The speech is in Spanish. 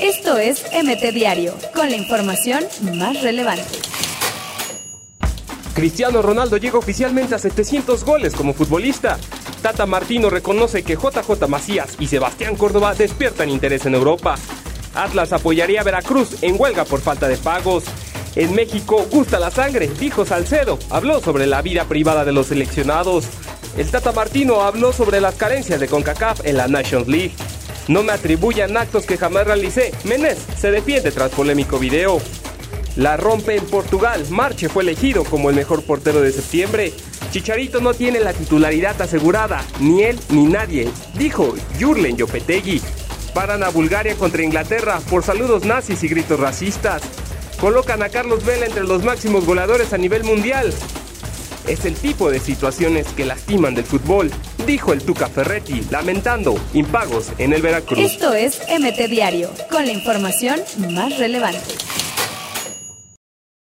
Esto es MT Diario, con la información más relevante. Cristiano Ronaldo llega oficialmente a 700 goles como futbolista. Tata Martino reconoce que JJ Macías y Sebastián Córdoba despiertan interés en Europa. Atlas apoyaría a Veracruz en huelga por falta de pagos. En México gusta la sangre, dijo Salcedo. Habló sobre la vida privada de los seleccionados. El Tata Martino habló sobre las carencias de CONCACAF en la Nations League. No me atribuyan actos que jamás realicé. Menés se defiende tras polémico video. La rompe en Portugal. Marche fue elegido como el mejor portero de septiembre. Chicharito no tiene la titularidad asegurada, ni él ni nadie, dijo Jurlen Yopetegui. Paran a Bulgaria contra Inglaterra por saludos nazis y gritos racistas. Colocan a Carlos Vela entre los máximos goleadores a nivel mundial. Es el tipo de situaciones que lastiman del fútbol, dijo el Tuca Ferretti, lamentando impagos en el Veracruz. Esto es MT Diario, con la información más relevante.